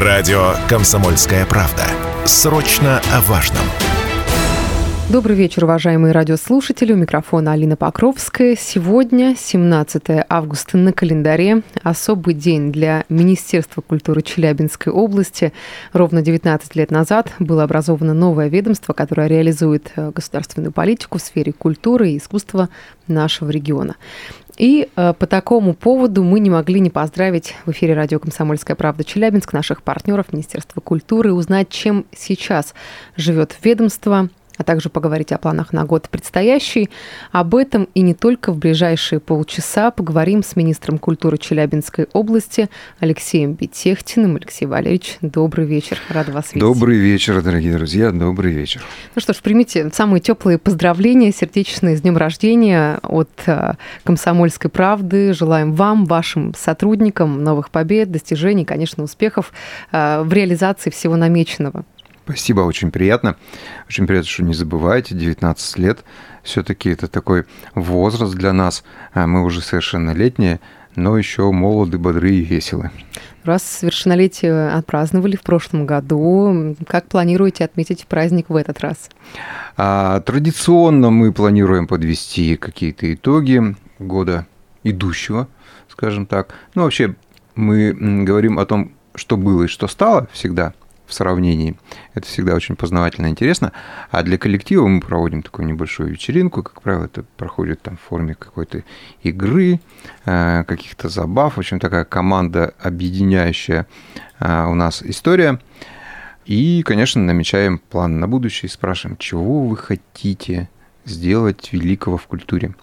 Радио «Комсомольская правда». Срочно о важном. Добрый вечер, уважаемые радиослушатели. У микрофона Алина Покровская. Сегодня, 17 августа на календаре, особый день для Министерства культуры Челябинской области. Ровно 19 лет назад было образовано новое ведомство, которое реализует э, государственную политику в сфере культуры и искусства нашего региона. И э, по такому поводу мы не могли не поздравить в эфире радио «Комсомольская правда» Челябинск, наших партнеров Министерства культуры, узнать, чем сейчас живет ведомство, а также поговорить о планах на год предстоящий. Об этом и не только в ближайшие полчаса поговорим с министром культуры Челябинской области Алексеем Бетехтиным. Алексей Валерьевич, добрый вечер. Рада вас видеть. Добрый вечер, дорогие друзья. Добрый вечер. Ну что ж, примите самые теплые поздравления, сердечные с днем рождения от э, «Комсомольской правды». Желаем вам, вашим сотрудникам новых побед, достижений, конечно, успехов э, в реализации всего намеченного. Спасибо, очень приятно. Очень приятно, что не забываете, 19 лет. Все-таки это такой возраст для нас. А мы уже совершеннолетние, но еще молоды, бодры и веселы. Раз совершеннолетие отпраздновали в прошлом году, как планируете отметить праздник в этот раз? А, традиционно мы планируем подвести какие-то итоги года идущего, скажем так. Ну, вообще, мы говорим о том, что было и что стало всегда – в сравнении. Это всегда очень познавательно и интересно. А для коллектива мы проводим такую небольшую вечеринку. Как правило, это проходит там в форме какой-то игры, э, каких-то забав. В общем, такая команда, объединяющая э, у нас история. И, конечно, намечаем план на будущее и спрашиваем, чего вы хотите сделать великого в культуре.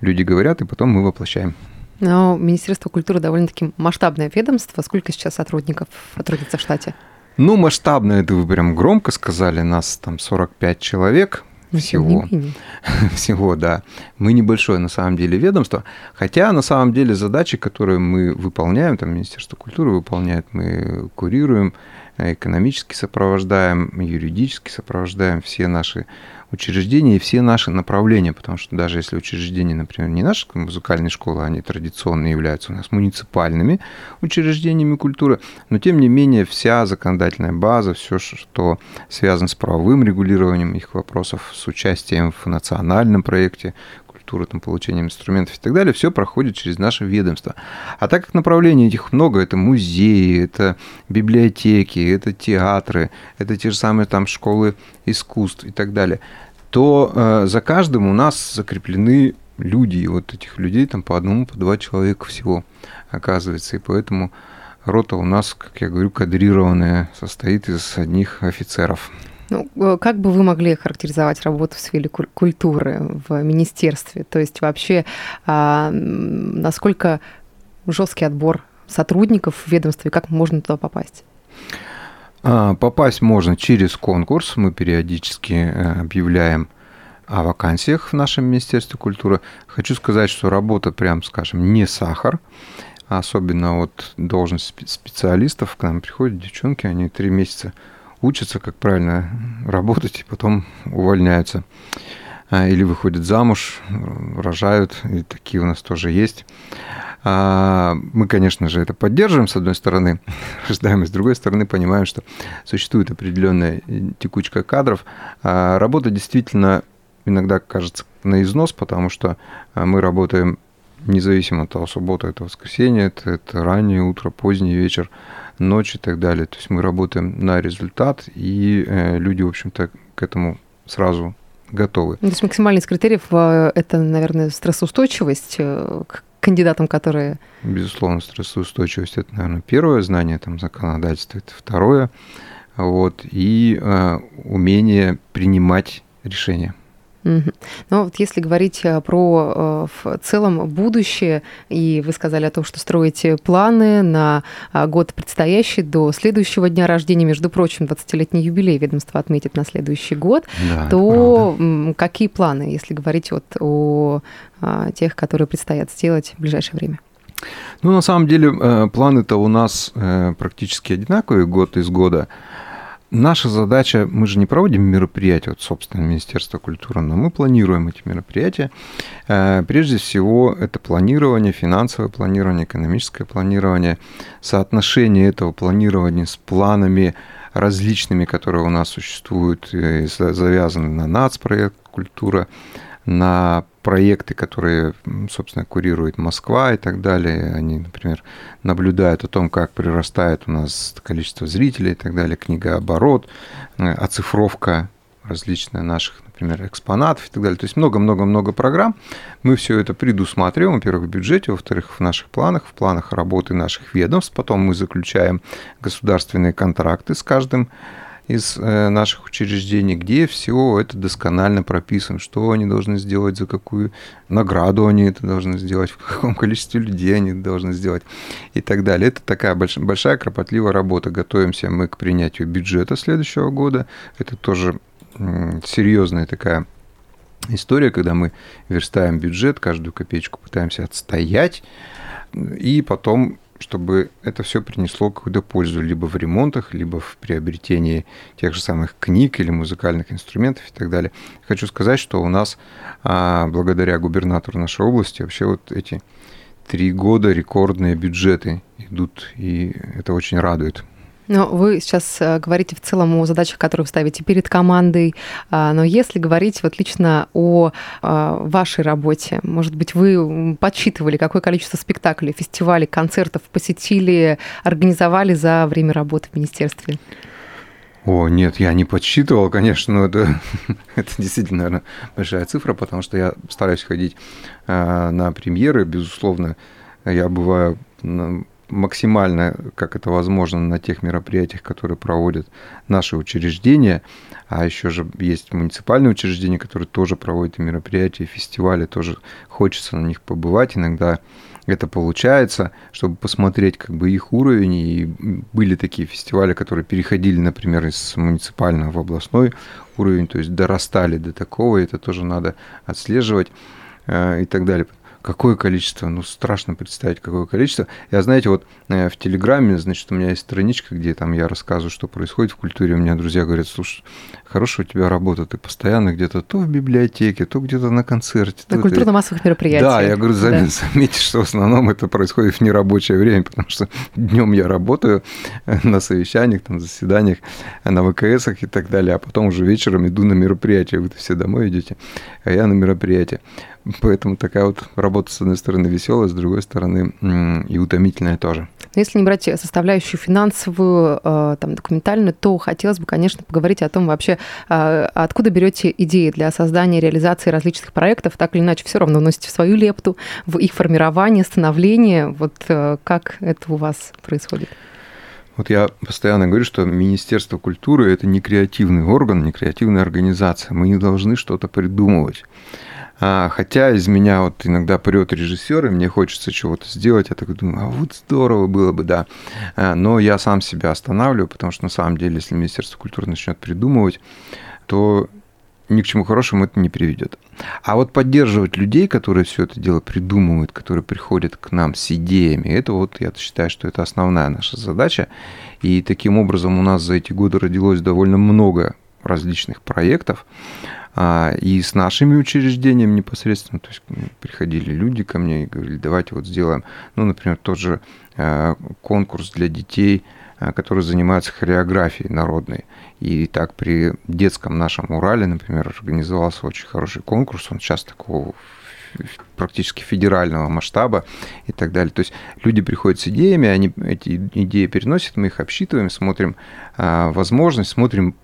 Люди говорят, и потом мы воплощаем. Но Министерство культуры довольно-таки масштабное ведомство. Сколько сейчас сотрудников трудится в штате? Ну, масштабно это вы прям громко сказали, нас там 45 человек всего. Всего, да. Мы небольшое на самом деле ведомство, хотя на самом деле задачи, которые мы выполняем, там Министерство культуры выполняет, мы курируем, экономически сопровождаем, юридически сопровождаем все наши учреждения и все наши направления, потому что даже если учреждения, например, не наши музыкальные школы, они традиционно являются у нас муниципальными учреждениями культуры, но тем не менее вся законодательная база, все, что связано с правовым регулированием их вопросов, с участием в национальном проекте культуры, там, получением инструментов и так далее, все проходит через наше ведомство. А так как направлений этих много, это музеи, это библиотеки, это театры, это те же самые там школы искусств и так далее, то э, за каждым у нас закреплены люди, и вот этих людей там по одному, по два человека всего оказывается, и поэтому рота у нас, как я говорю, кадрированная, состоит из одних офицеров. Ну, э, как бы вы могли характеризовать работу в сфере культуры в министерстве? То есть вообще а, насколько жесткий отбор сотрудников в ведомстве, как можно туда попасть? А, попасть можно через конкурс. Мы периодически э, объявляем о вакансиях в нашем Министерстве культуры. Хочу сказать, что работа, прям скажем, не сахар. Особенно вот должность специалистов. К нам приходят девчонки, они три месяца учатся, как правильно работать, и потом увольняются. А, или выходят замуж, рожают, и такие у нас тоже есть. А, мы, конечно же, это поддерживаем, с одной стороны, рождаем, и с другой стороны понимаем, что существует определенная текучка кадров. А, работа действительно иногда кажется на износ, потому что мы работаем независимо от того, суббота это воскресенье, это, это раннее утро, поздний вечер, ночь и так далее. То есть мы работаем на результат, и э, люди, в общем-то, к этому сразу готовы. То есть максимальный из критериев э, – это, наверное, стрессоустойчивость э, к кандидатам, которые... Безусловно, стрессоустойчивость – это, наверное, первое знание там, законодательства, это второе. Вот, и э, умение принимать решения. Угу. Но вот если говорить э, про в целом будущее, и вы сказали о том, что строите планы на год предстоящий до следующего дня рождения, между прочим, 20-летний юбилей ведомство отметит на следующий год, да, то какие планы, если говорить вот о а, тех, которые предстоят сделать в ближайшее время? Ну, на самом деле, э, планы-то у нас э, практически одинаковые год из года. Наша задача, мы же не проводим мероприятия, вот, собственно, Министерство культуры, но мы планируем эти мероприятия. Э, прежде всего, это планирование, финансовое планирование, экономическое планирование, соотношение этого планирования с планами различными, которые у нас существуют, завязаны на нацпроект «Культура», на проекты, которые, собственно, курирует Москва и так далее. Они, например, наблюдают о том, как прирастает у нас количество зрителей и так далее, книгооборот, э, оцифровка различных наших, например, экспонатов и так далее. То есть много-много-много программ. Мы все это предусматриваем, во-первых, в бюджете, во-вторых, в наших планах, в планах работы наших ведомств. Потом мы заключаем государственные контракты с каждым из э, наших учреждений, где все это досконально прописано, что они должны сделать, за какую награду они это должны сделать, в каком количестве людей они должны сделать и так далее. Это такая большая, большая кропотливая работа. Готовимся мы к принятию бюджета следующего года. Это тоже серьезная такая история, когда мы верстаем бюджет, каждую копеечку пытаемся отстоять, и потом чтобы это все принесло какую-то пользу либо в ремонтах, либо в приобретении тех же самых книг или музыкальных инструментов и так далее. Хочу сказать, что у нас, а, благодаря губернатору нашей области, вообще вот эти три года рекордные бюджеты идут, и это очень радует. Но вы сейчас э, говорите в целом о задачах, которые вы ставите перед командой. А, но если говорить вот лично о а, вашей работе, может быть, вы подсчитывали, какое количество спектаклей, фестивалей, концертов посетили, организовали за время работы в министерстве? О, нет, я не подсчитывал, конечно, но это, это действительно, наверное, большая цифра, потому что я стараюсь ходить э, на премьеры, безусловно, я бываю максимально, как это возможно, на тех мероприятиях, которые проводят наши учреждения. А еще же есть муниципальные учреждения, которые тоже проводят мероприятия, фестивали, тоже хочется на них побывать. Иногда это получается, чтобы посмотреть как бы их уровень. И были такие фестивали, которые переходили, например, из муниципального в областной уровень, то есть дорастали до такого, это тоже надо отслеживать э, и так далее какое количество, ну, страшно представить, какое количество. Я, знаете, вот э, в Телеграме, значит, у меня есть страничка, где там я рассказываю, что происходит в культуре. У меня друзья говорят, слушай, хорошая у тебя работа, ты постоянно где-то то в библиотеке, то где-то на концерте. На культурно-массовых мероприятиях. Да, я говорю, заметь, да. заметьте, что в основном это происходит в нерабочее время, потому что днем я работаю э, на совещаниях, там, заседаниях, э, на ВКСах и так далее, а потом уже вечером иду на мероприятие. Вы все домой идете, а я на мероприятие. Поэтому такая вот работа, с одной стороны, веселая, с другой стороны, и утомительная тоже. Но если не брать составляющую финансовую, э, там, документальную, то хотелось бы, конечно, поговорить о том вообще, э, откуда берете идеи для создания, реализации различных проектов, так или иначе, все равно вносите свою лепту в их формирование, становление. Вот э, как это у вас происходит? Вот я постоянно говорю, что Министерство культуры – это не креативный орган, не креативная организация. Мы не должны что-то придумывать. А, хотя из меня вот иногда прет режиссер, и мне хочется чего-то сделать. Я такой думаю, а вот здорово было бы, да. А, но я сам себя останавливаю, потому что на самом деле, если Министерство культуры начнет придумывать, то ни к чему хорошему это не приведет. А вот поддерживать людей, которые все это дело придумывают, которые приходят к нам с идеями, это вот я считаю, что это основная наша задача. И таким образом у нас за эти годы родилось довольно много различных проектов. А, и с нашими учреждениями непосредственно, то есть приходили люди ко мне и говорили, давайте вот сделаем, ну, например, тот же а, конкурс для детей, а, которые занимаются хореографией народной. И так при детском нашем Урале, например, организовался очень хороший конкурс, он сейчас такого практически федерального масштаба и так далее. То есть люди приходят с идеями, они эти идеи переносят, мы их обсчитываем, смотрим возможность, смотрим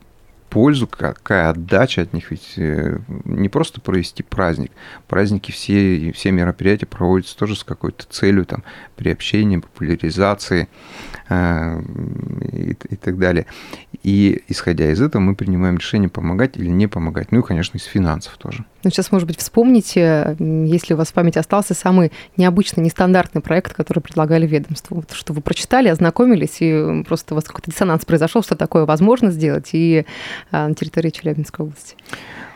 пользу, какая отдача от них. Ведь э, не просто провести праздник. Праздники все, все мероприятия проводятся тоже с какой-то целью, там, приобщения, популяризации и, и так далее. И исходя из этого мы принимаем решение, помогать или не помогать. Ну и, конечно, из финансов тоже. Ну, сейчас, может быть, вспомните, если у вас в памяти остался самый необычный, нестандартный проект, который предлагали ведомству. Вот, что вы прочитали, ознакомились, и просто у вас какой-то диссонанс произошел, что такое возможно сделать и а, на территории Челябинской области.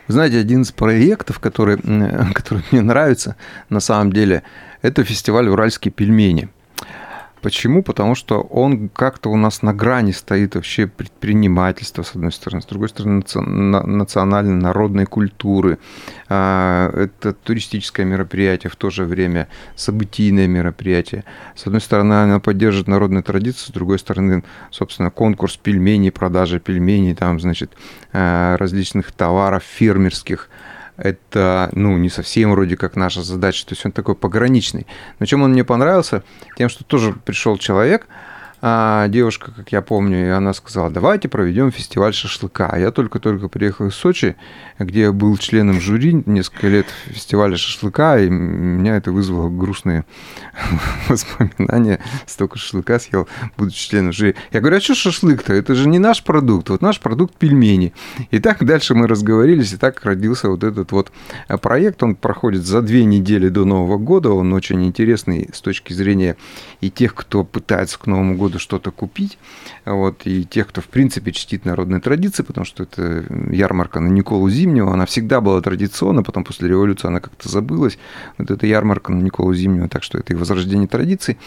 Знаете, один из проектов, который, который мне нравится, на самом деле, это фестиваль «Уральские пельмени». Почему? Потому что он как-то у нас на грани стоит вообще предпринимательства, с одной стороны, с другой стороны, национальной, народной культуры. А, это туристическое мероприятие, в то же время событийное мероприятие. С одной стороны, оно поддерживает народные традиции, с другой стороны, собственно, конкурс пельменей, продажа пельменей, там, значит, а, различных товаров фермерских – это, ну, не совсем вроде как наша задача, то есть он такой пограничный. Но чем он мне понравился? Тем, что тоже пришел человек, а девушка, как я помню, и она сказала, давайте проведем фестиваль шашлыка. Я только-только приехал из Сочи, где я был членом жюри несколько лет фестиваля шашлыка, и меня это вызвало грустные воспоминания. Столько шашлыка съел, будучи членом жюри. Я говорю, а что шашлык-то? Это же не наш продукт. Вот наш продукт пельмени. И так дальше мы разговорились, и так родился вот этот вот проект. Он проходит за две недели до Нового года. Он очень интересный с точки зрения и тех, кто пытается к Новому году что-то купить, вот, и тех, кто, в принципе, чтит народные традиции, потому что это ярмарка на Николу Зимнего, она всегда была традиционна, потом после революции она как-то забылась, вот эта ярмарка на Николу Зимнего, так что это и возрождение традиций,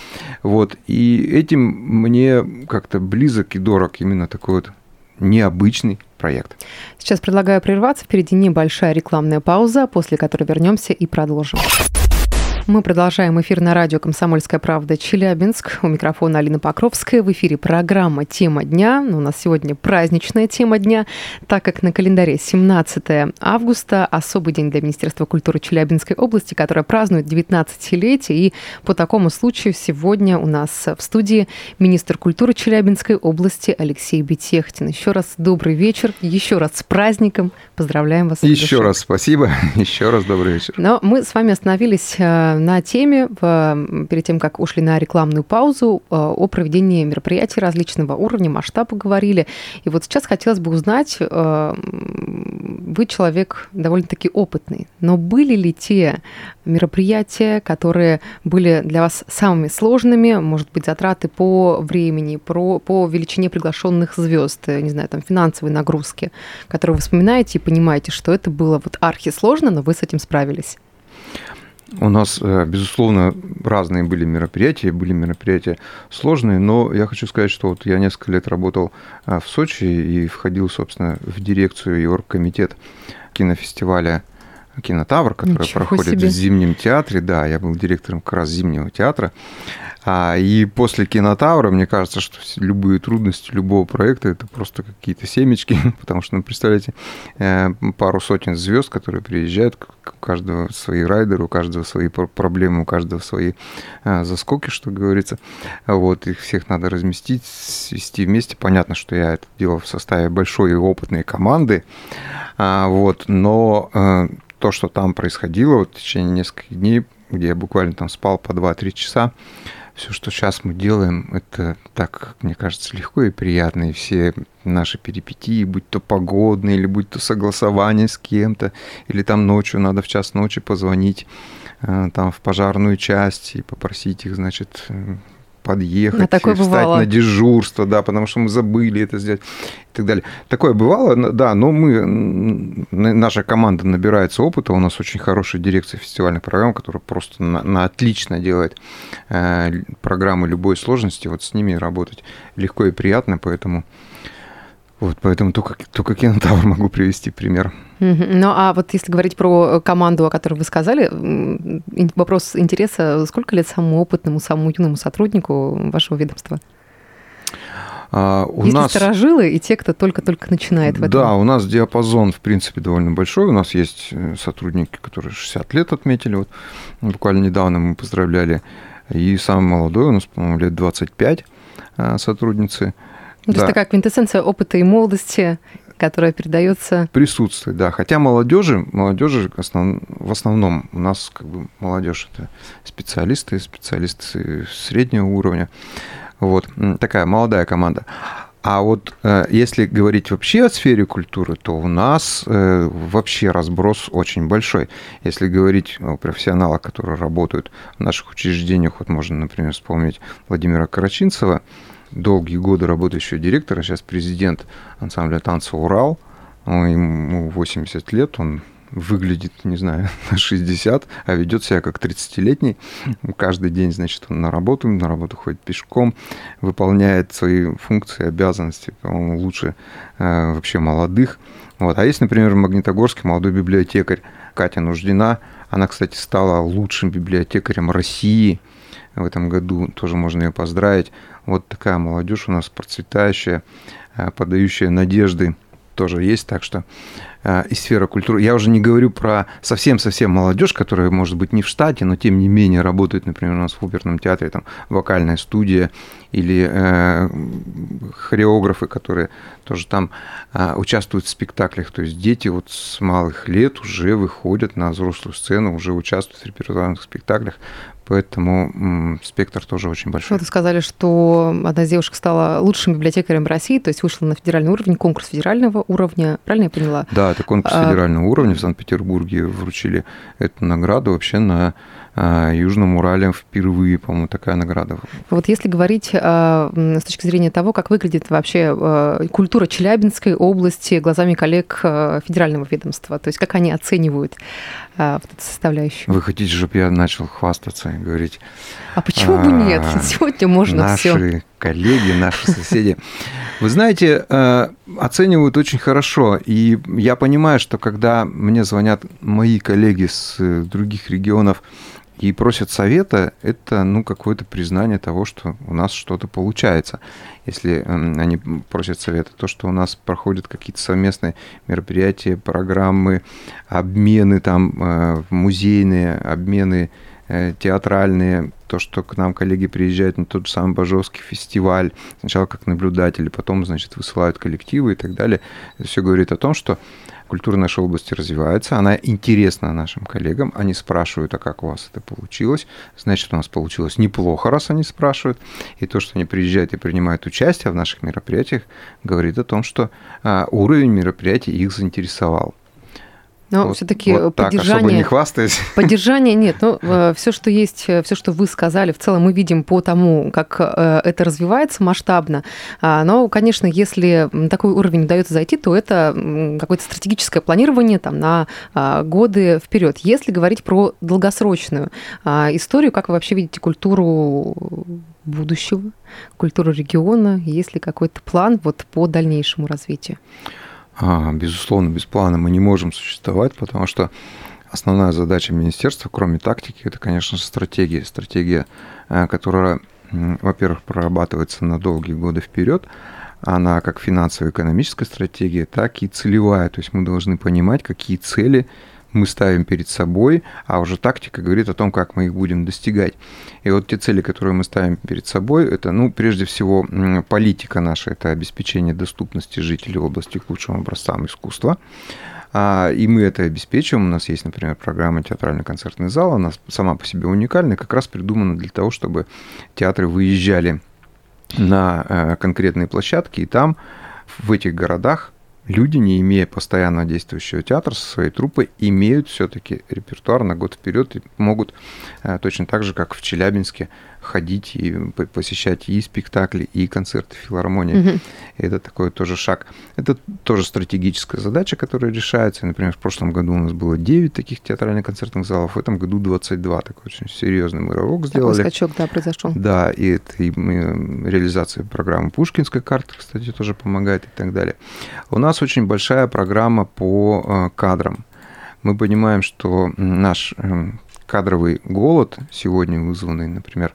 вот, и этим мне как-то близок и дорог именно такой вот необычный проект. Сейчас предлагаю прерваться. Впереди небольшая рекламная пауза, после которой вернемся и продолжим. Мы продолжаем эфир на радио «Комсомольская правда» Челябинск. У микрофона Алина Покровская. В эфире программа «Тема дня». Ну, у нас сегодня праздничная тема дня, так как на календаре 17 августа, особый день для Министерства культуры Челябинской области, которое празднует 19-летие. И по такому случаю сегодня у нас в студии министр культуры Челябинской области Алексей Бетехтин. Еще раз добрый вечер, еще раз с праздником. Поздравляем вас. Еще раз спасибо, еще раз добрый вечер. Но мы с вами остановились э, на теме, перед тем, как ушли на рекламную паузу, э, о проведении мероприятий различного уровня, масштаба говорили. И вот сейчас хотелось бы узнать, э, вы человек довольно-таки опытный, но были ли те мероприятия, которые были для вас самыми сложными, может быть, затраты по времени, по, по величине приглашенных звезд, не знаю, там финансовые нагрузки, которые вы вспоминаете и понимаете, что это было вот архисложно, но вы с этим справились? У нас, э, безусловно, разные были мероприятия, были мероприятия сложные, но я хочу сказать, что вот я несколько лет работал э, в Сочи и входил, собственно, в дирекцию и оргкомитет кинофестиваля Кинотавр, который Ничего проходит себе. в Зимнем театре. Да, я был директором как раз Зимнего театра. А, и после кинотавра, мне кажется, что любые трудности любого проекта это просто какие-то семечки, потому что, ну, представляете, э, пару сотен звезд, которые приезжают, у каждого свои райдеры, у каждого свои проблемы, у каждого свои э, заскоки, что говорится. Вот, их всех надо разместить, свести вместе. Понятно, что я это делал в составе большой и опытной команды, а, вот, но э, то, что там происходило вот в течение нескольких дней, где я буквально там спал по 2-3 часа, все, что сейчас мы делаем, это так, мне кажется, легко и приятно. И все наши перипетии, будь то погодные, или будь то согласование с кем-то, или там ночью надо в час ночи позвонить э, там в пожарную часть и попросить их, значит, подъехать, а встать бывало. на дежурство, да, потому что мы забыли это сделать и так далее. Такое бывало, да, но мы, наша команда набирается опыта, у нас очень хорошая дирекция фестивальных программ, которая просто на, на отлично делает э, программы любой сложности, вот с ними работать легко и приятно, поэтому вот, поэтому только, только кинотавр могу привести пример. Ну, а вот если говорить про команду, о которой вы сказали, вопрос интереса, сколько лет самому опытному, самому юному сотруднику вашего ведомства? А, у Есть нас... сторожилы и те, кто только-только начинает в этом. Да, у нас диапазон, в принципе, довольно большой. У нас есть э, сотрудники, которые 60 лет отметили. Вот, буквально недавно мы поздравляли. И самый молодой у нас, по-моему, лет 25 э, сотрудницы. То да. есть такая квинтэссенция опыта и молодости, которая передается. Присутствует, да. Хотя молодежи, молодежи основ, в основном у нас как бы молодежь это специалисты, специалисты среднего уровня. Вот такая молодая команда. А вот э, если говорить вообще о сфере культуры, то у нас э, вообще разброс очень большой. Если говорить о профессионалах, которые работают в наших учреждениях, вот можно, например, вспомнить Владимира Карачинцева, долгие годы работающего директора, сейчас президент ансамбля танца «Урал», ему 80 лет, он выглядит, не знаю, на 60, а ведет себя как 30-летний. Каждый день, значит, он на работу, на работу ходит пешком, выполняет свои функции, обязанности, по-моему, лучше э, вообще молодых. Вот. А есть, например, в Магнитогорске молодой библиотекарь Катя Нуждина. Она, кстати, стала лучшим библиотекарем России в этом году. Тоже можно ее поздравить. Вот такая молодежь у нас процветающая, э, подающая надежды тоже есть, так что и сфера культуры. Я уже не говорю про совсем-совсем молодежь, которая, может быть, не в штате, но тем не менее работает, например, у нас в оперном театре, там вокальная студия или э, хореографы, которые тоже там э, участвуют в спектаклях. То есть дети вот с малых лет уже выходят на взрослую сцену, уже участвуют в репертуарных спектаклях. Поэтому спектр тоже очень большой. Вы сказали, что одна из девушек стала лучшим библиотекарем России, то есть вышла на федеральный уровень, конкурс федерального уровня. Правильно я поняла? Да, это конкурс а... федерального уровня. В Санкт-Петербурге вручили эту награду вообще на а, Южном Урале впервые, по-моему, такая награда. Вот если говорить а, с точки зрения того, как выглядит вообще а, культура Челябинской области глазами коллег федерального ведомства, то есть как они оценивают вот эту составляющую. Вы хотите, чтобы я начал хвастаться и говорить? А почему бы нет? Сегодня можно все. Коллеги, наши соседи. Вы знаете, оценивают очень хорошо. И я понимаю, что когда мне звонят мои коллеги с других регионов, и просят совета, это ну, какое-то признание того, что у нас что-то получается. Если они просят совета, то, что у нас проходят какие-то совместные мероприятия, программы, обмены там э, музейные, обмены э, театральные, то, что к нам коллеги приезжают на тот же самый Бажовский фестиваль, сначала как наблюдатели, потом, значит, высылают коллективы и так далее. Это все говорит о том, что культура нашей области развивается, она интересна нашим коллегам, они спрашивают, а как у вас это получилось, значит, у нас получилось неплохо, раз они спрашивают, и то, что они приезжают и принимают участие в наших мероприятиях, говорит о том, что а, уровень мероприятий их заинтересовал. Но вот, все-таки вот поддержание... не хвастаясь. Поддержание нет. Но э, все, что есть, э, все, что вы сказали, в целом мы видим по тому, как э, это развивается масштабно. А, но, конечно, если такой уровень удается зайти, то это какое-то стратегическое планирование там, на а, годы вперед. Если говорить про долгосрочную а, историю, как вы вообще видите культуру будущего, культуру региона, есть ли какой-то план вот по дальнейшему развитию? А, безусловно, без плана мы не можем существовать, потому что основная задача министерства, кроме тактики, это, конечно стратегия. Стратегия, э, которая, во-первых, прорабатывается на долгие годы вперед, она как финансово-экономическая стратегия, так и целевая. То есть мы должны понимать, какие цели мы ставим перед собой, а уже тактика говорит о том, как мы их будем достигать. И вот те цели, которые мы ставим перед собой, это, ну, прежде всего, политика наша, это обеспечение доступности жителей области к лучшим образцам искусства. А, и мы это обеспечиваем. У нас есть, например, программа «Театрально-концертный зал». Она сама по себе уникальна, как раз придумана для того, чтобы театры выезжали на э, конкретные площадки, и там, в этих городах, люди, не имея постоянно действующего театра со своей труппой, имеют все-таки репертуар на год вперед и могут э, точно так же, как в Челябинске, ходить и посещать и спектакли, и концерты филармонии. Угу. это такой тоже шаг. Это тоже стратегическая задача, которая решается. Например, в прошлом году у нас было 9 таких театральных концертных залов, в этом году 22. Такой очень серьезный мы рывок сделали. Такой скачок, да, произошел. Да, и это и мы, реализация программы Пушкинской карты, кстати, тоже помогает и так далее. У нас очень большая программа по э, кадрам. Мы понимаем, что наш эм, кадровый голод сегодня вызванный, например,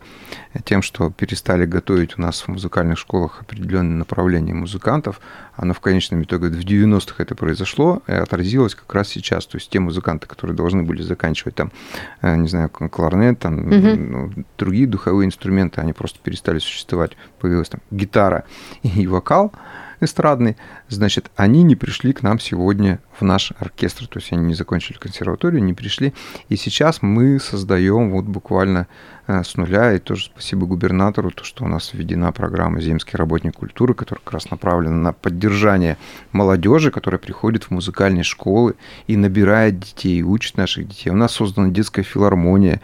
тем, что перестали готовить у нас в музыкальных школах определенные направления музыкантов, оно в конечном итоге в 90-х это произошло и отразилось как раз сейчас. То есть те музыканты, которые должны были заканчивать там, э, не знаю, кларнет, там, угу. ну, другие духовые инструменты, они просто перестали существовать. Появилась там гитара и вокал, эстрадный, значит, они не пришли к нам сегодня в наш оркестр, то есть они не закончили консерваторию, не пришли. И сейчас мы создаем вот буквально с нуля. И тоже спасибо губернатору, то, что у нас введена программа «Земский работник культуры», которая как раз направлена на поддержание молодежи, которая приходит в музыкальные школы и набирает детей, учит наших детей. У нас создана детская филармония,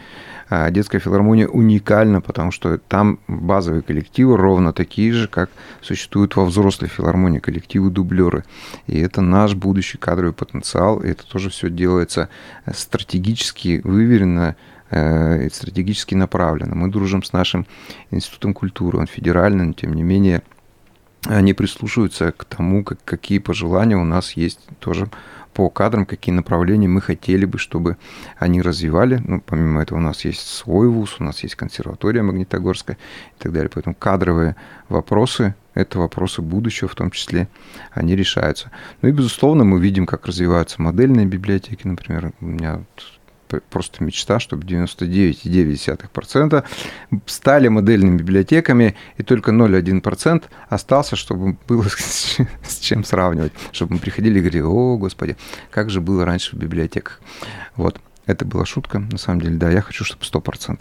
а детская филармония уникальна, потому что там базовые коллективы ровно такие же, как существуют во взрослой филармонии, коллективы дублеры. И это наш будущий кадровый потенциал, и это тоже все делается стратегически выверенно, э, и стратегически направленно. Мы дружим с нашим институтом культуры, он федеральный, но тем не менее они прислушиваются к тому, как, какие пожелания у нас есть тоже по кадрам, какие направления мы хотели бы, чтобы они развивали. Ну, помимо этого у нас есть свой вуз, у нас есть консерватория Магнитогорская и так далее. Поэтому кадровые вопросы – это вопросы будущего в том числе, они решаются. Ну и, безусловно, мы видим, как развиваются модельные библиотеки. Например, у меня просто мечта, чтобы 99,9% стали модельными библиотеками, и только 0,1% остался, чтобы было с чем сравнивать, чтобы мы приходили и говорили, о, господи, как же было раньше в библиотеках. Вот, это была шутка, на самом деле, да, я хочу, чтобы 100%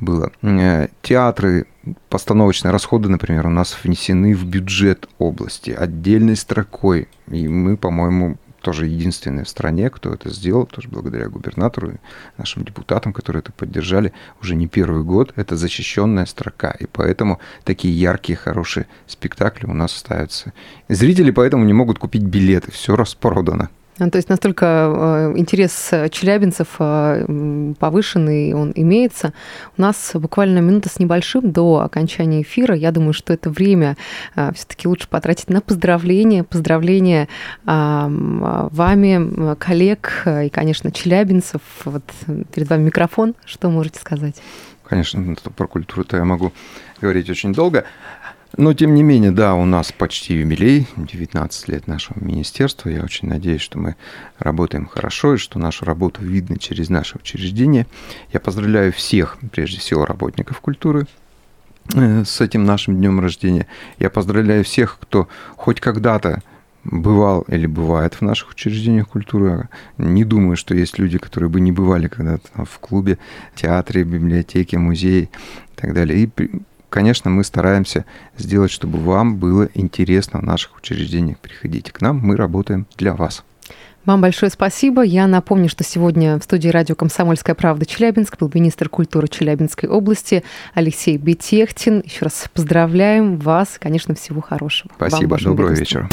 было. Э, театры, постановочные расходы, например, у нас внесены в бюджет области отдельной строкой, и мы, по-моему, тоже единственные в стране, кто это сделал, тоже благодаря губернатору и нашим депутатам, которые это поддержали уже не первый год. Это защищенная строка, и поэтому такие яркие, хорошие спектакли у нас ставятся. Зрители поэтому не могут купить билеты, все распродано. То есть настолько э, интерес челябинцев э, повышенный, он имеется. У нас буквально минута с небольшим до окончания эфира. Я думаю, что это время э, все-таки лучше потратить на поздравления. Поздравления вами, коллег и, конечно, челябинцев. Вот перед вами микрофон. Что можете сказать? Конечно, про культуру-то я могу говорить очень долго. Но, тем не менее, да, у нас почти юбилей, 19 лет нашего министерства. Я очень надеюсь, что мы работаем хорошо и что нашу работу видно через наше учреждение. Я поздравляю всех, прежде всего, работников культуры э, с этим нашим днем рождения. Я поздравляю всех, кто хоть когда-то бывал или бывает в наших учреждениях культуры. Не думаю, что есть люди, которые бы не бывали когда-то в клубе, театре, библиотеке, музее и так далее. И конечно, мы стараемся сделать, чтобы вам было интересно в наших учреждениях. Приходите к нам, мы работаем для вас. Вам большое спасибо. Я напомню, что сегодня в студии радио «Комсомольская правда» Челябинск был министр культуры Челябинской области Алексей Бетехтин. Еще раз поздравляем вас. Конечно, всего хорошего. Спасибо. Доброго вечера.